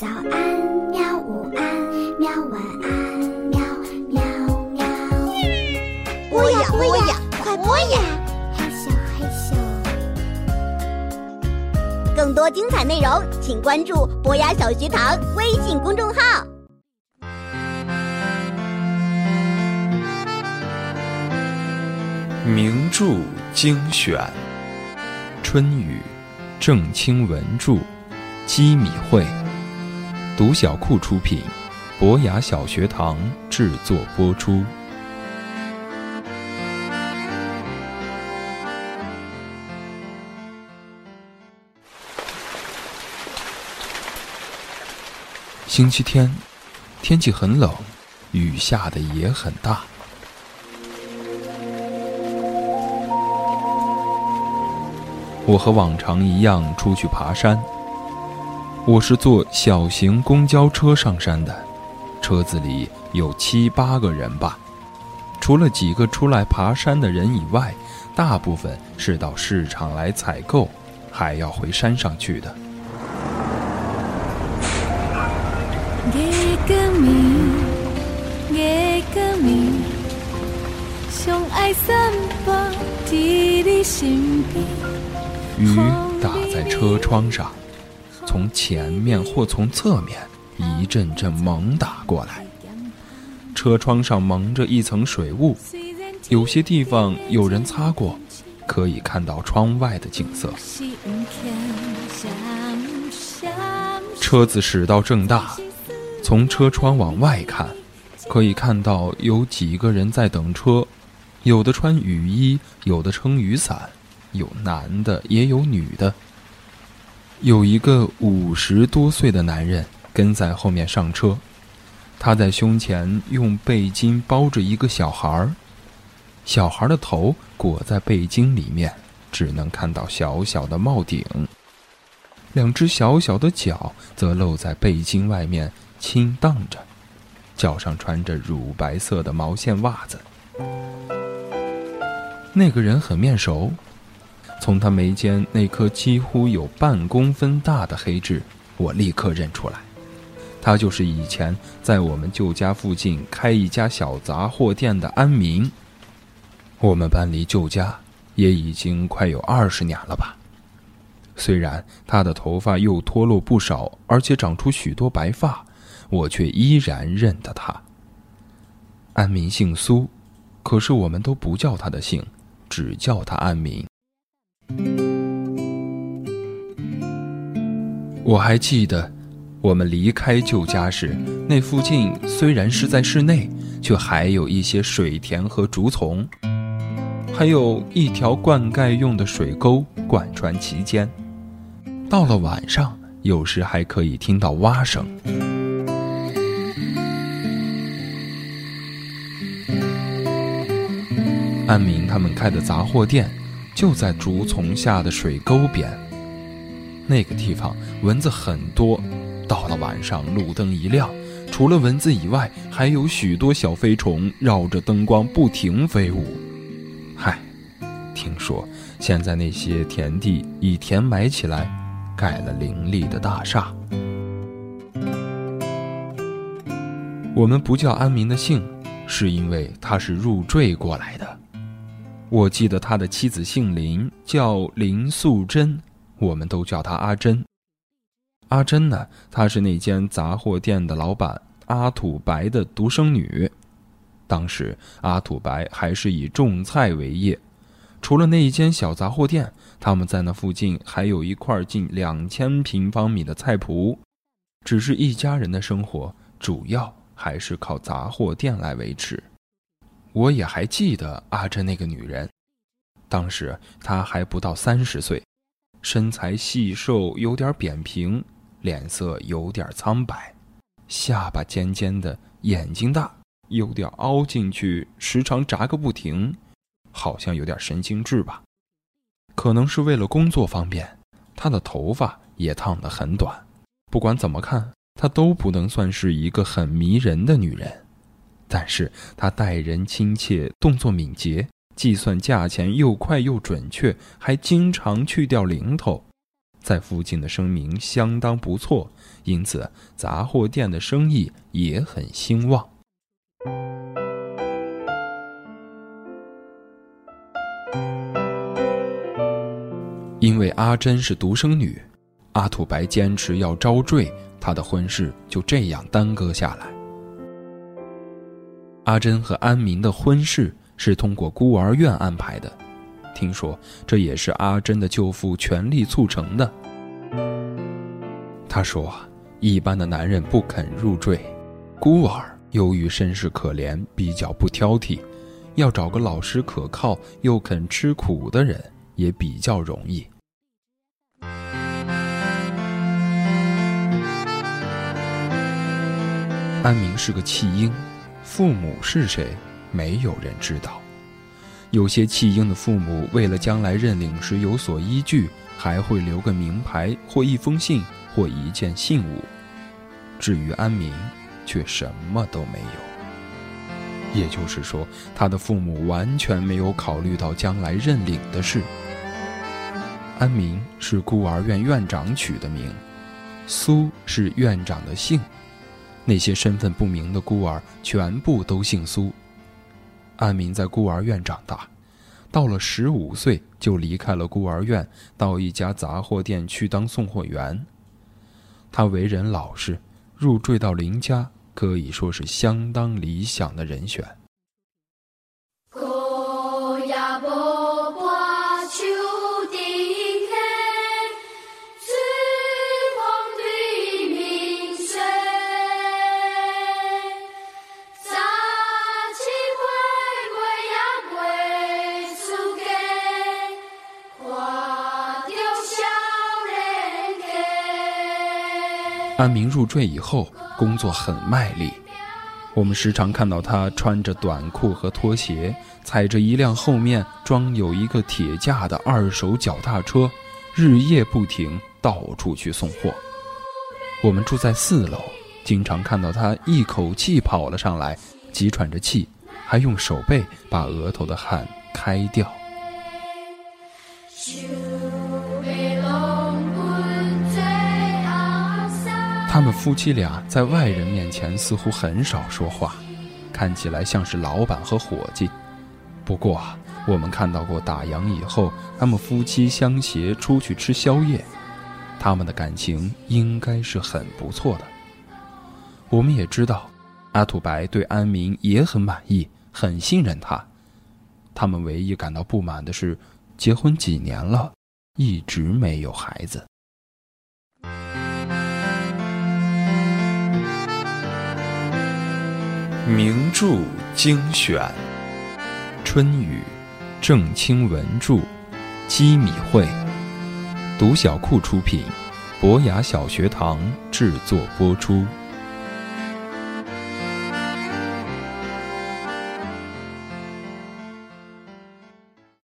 早安，喵！午安，喵！晚安，喵喵喵！播呀播呀，快播呀！嘿咻，嘿咻。更多精彩内容，请关注博雅小学堂微信公众号。名著精选，春雨，郑清文著，鸡米会，读小库出品，博雅小学堂制作播出。星期天，天气很冷，雨下的也很大。我和往常一样出去爬山。我是坐小型公交车上山的，车子里有七八个人吧，除了几个出来爬山的人以外，大部分是到市场来采购，还要回山上去的。雨打在车窗上，从前面或从侧面一阵阵猛打过来。车窗上蒙着一层水雾，有些地方有人擦过，可以看到窗外的景色。车子驶到正大，从车窗往外看，可以看到有几个人在等车，有的穿雨衣，有的撑雨伞。有男的，也有女的。有一个五十多岁的男人跟在后面上车，他在胸前用背巾包着一个小孩儿，小孩的头裹在背巾里面，只能看到小小的帽顶。两只小小的脚则露在背巾外面，轻荡着，脚上穿着乳白色的毛线袜子。那个人很面熟。从他眉间那颗几乎有半公分大的黑痣，我立刻认出来，他就是以前在我们旧家附近开一家小杂货店的安民。我们搬离旧家也已经快有二十年了吧？虽然他的头发又脱落不少，而且长出许多白发，我却依然认得他。安民姓苏，可是我们都不叫他的姓，只叫他安民。我还记得，我们离开旧家时，那附近虽然是在室内，却还有一些水田和竹丛，还有一条灌溉用的水沟贯穿其间。到了晚上，有时还可以听到蛙声。安明他们开的杂货店。就在竹丛下的水沟边，那个地方蚊子很多。到了晚上，路灯一亮，除了蚊子以外，还有许多小飞虫绕着灯光不停飞舞。嗨，听说现在那些田地已填埋起来，盖了林立的大厦。我们不叫安民的姓，是因为他是入赘过来的。我记得他的妻子姓林，叫林素贞，我们都叫她阿珍。阿珍呢，她是那间杂货店的老板阿土白的独生女。当时阿土白还是以种菜为业，除了那一间小杂货店，他们在那附近还有一块近两千平方米的菜圃。只是一家人的生活主要还是靠杂货店来维持。我也还记得阿珍那个女人，当时她还不到三十岁，身材细瘦，有点扁平，脸色有点苍白，下巴尖尖的，眼睛大，有点凹进去，时常眨个不停，好像有点神经质吧。可能是为了工作方便，她的头发也烫得很短。不管怎么看，她都不能算是一个很迷人的女人。但是他待人亲切，动作敏捷，计算价钱又快又准确，还经常去掉零头，在附近的声名相当不错，因此杂货店的生意也很兴旺。因为阿珍是独生女，阿土白坚持要招赘，他的婚事就这样耽搁下来。阿珍和安民的婚事是通过孤儿院安排的。听说这也是阿珍的舅父全力促成的。他说：“一般的男人不肯入赘，孤儿由于身世可怜，比较不挑剔，要找个老实可靠又肯吃苦的人也比较容易。”安明是个弃婴，父母是谁，没有人知道。有些弃婴的父母为了将来认领时有所依据，还会留个名牌或一封信或一件信物。至于安民，却什么都没有。也就是说，他的父母完全没有考虑到将来认领的事。安民是孤儿院院长取的名，苏是院长的姓，那些身份不明的孤儿全部都姓苏。安民在孤儿院长大，到了十五岁就离开了孤儿院，到一家杂货店去当送货员。他为人老实，入赘到林家可以说是相当理想的人选。安明入赘以后，工作很卖力。我们时常看到他穿着短裤和拖鞋，踩着一辆后面装有一个铁架的二手脚踏车，日夜不停到处去送货。我们住在四楼，经常看到他一口气跑了上来，急喘着气，还用手背把额头的汗开掉。他们夫妻俩在外人面前似乎很少说话，看起来像是老板和伙计。不过啊，我们看到过打烊以后，他们夫妻相携出去吃宵夜，他们的感情应该是很不错的。我们也知道，阿土白对安明也很满意，很信任他。他们唯一感到不满的是，结婚几年了，一直没有孩子。名著精选，春雨，郑清文著，鸡米会，独小库出品，博雅小学堂制作播出。